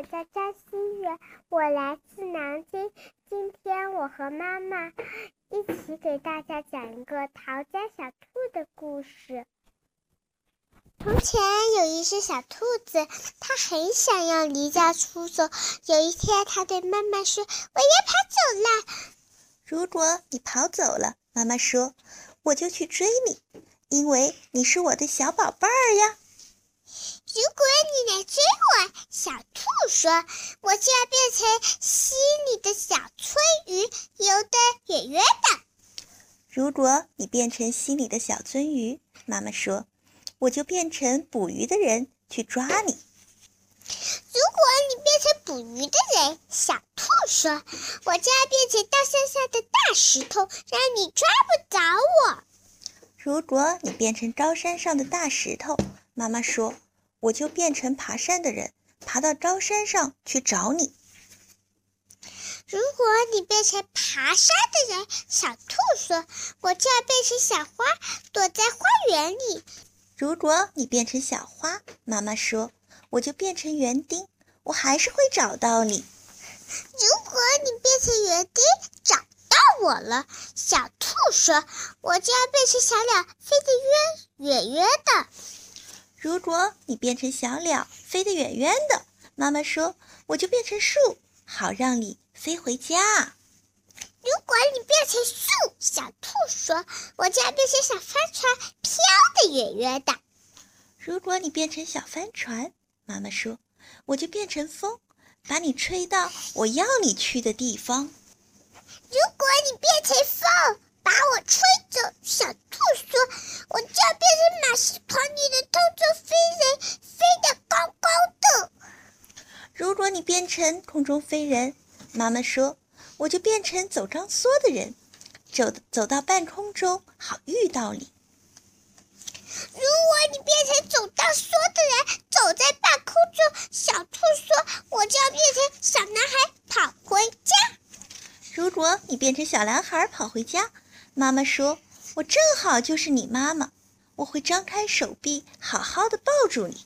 我叫张馨月，我来自南京。今天我和妈妈一起给大家讲一个逃家小兔的故事。从前有一只小兔子，它很想要离家出走。有一天，它对妈妈说：“我要跑走了。”如果你跑走了，妈妈说：“我就去追你，因为你是我的小宝贝儿呀。”如果你来追我，小兔说，我就要变成溪里的小鳟鱼，游得远远的。如果你变成溪里的小鳟鱼，妈妈说，我就变成捕鱼的人去抓你。如果你变成捕鱼的人，小兔说，我就要变成大山下的大石头，让你抓不着我。如果你变成高山上的大石头，妈妈说。我就变成爬山的人，爬到高山上去找你。如果你变成爬山的人，小兔说：“我就要变成小花，躲在花园里。”如果你变成小花，妈妈说：“我就变成园丁，我还是会找到你。”如果你变成园丁，找到我了，小兔说：“我就要变成小鸟，飞得远远远的。”如果你变成小鸟，飞得远远的，妈妈说，我就变成树，好让你飞回家。如果你变成树，小兔说，我就要变成小帆船，飘得远远的。如果你变成小帆船，妈妈说，我就变成风，把你吹到我要你去的地方。如果你变成风，把我吹走，小兔说，我就要变成马戏团里的偷走飞人，飞得高高的。如果你变成空中飞人，妈妈说，我就变成走钢索的人，走走到半空中，好遇到你。如果你变成走钢索的人，走在半空中，小兔说，我就要变成小男孩，跑回家。如果你变成小男孩跑回家。妈妈说：“我正好就是你妈妈，我会张开手臂，好好的抱住你。”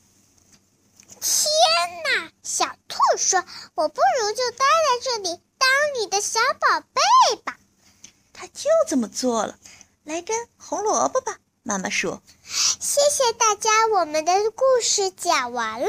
说：“我不如就待在这里，当你的小宝贝吧。”他就这么做了。来根红萝卜吧，妈妈说。谢谢大家，我们的故事讲完了。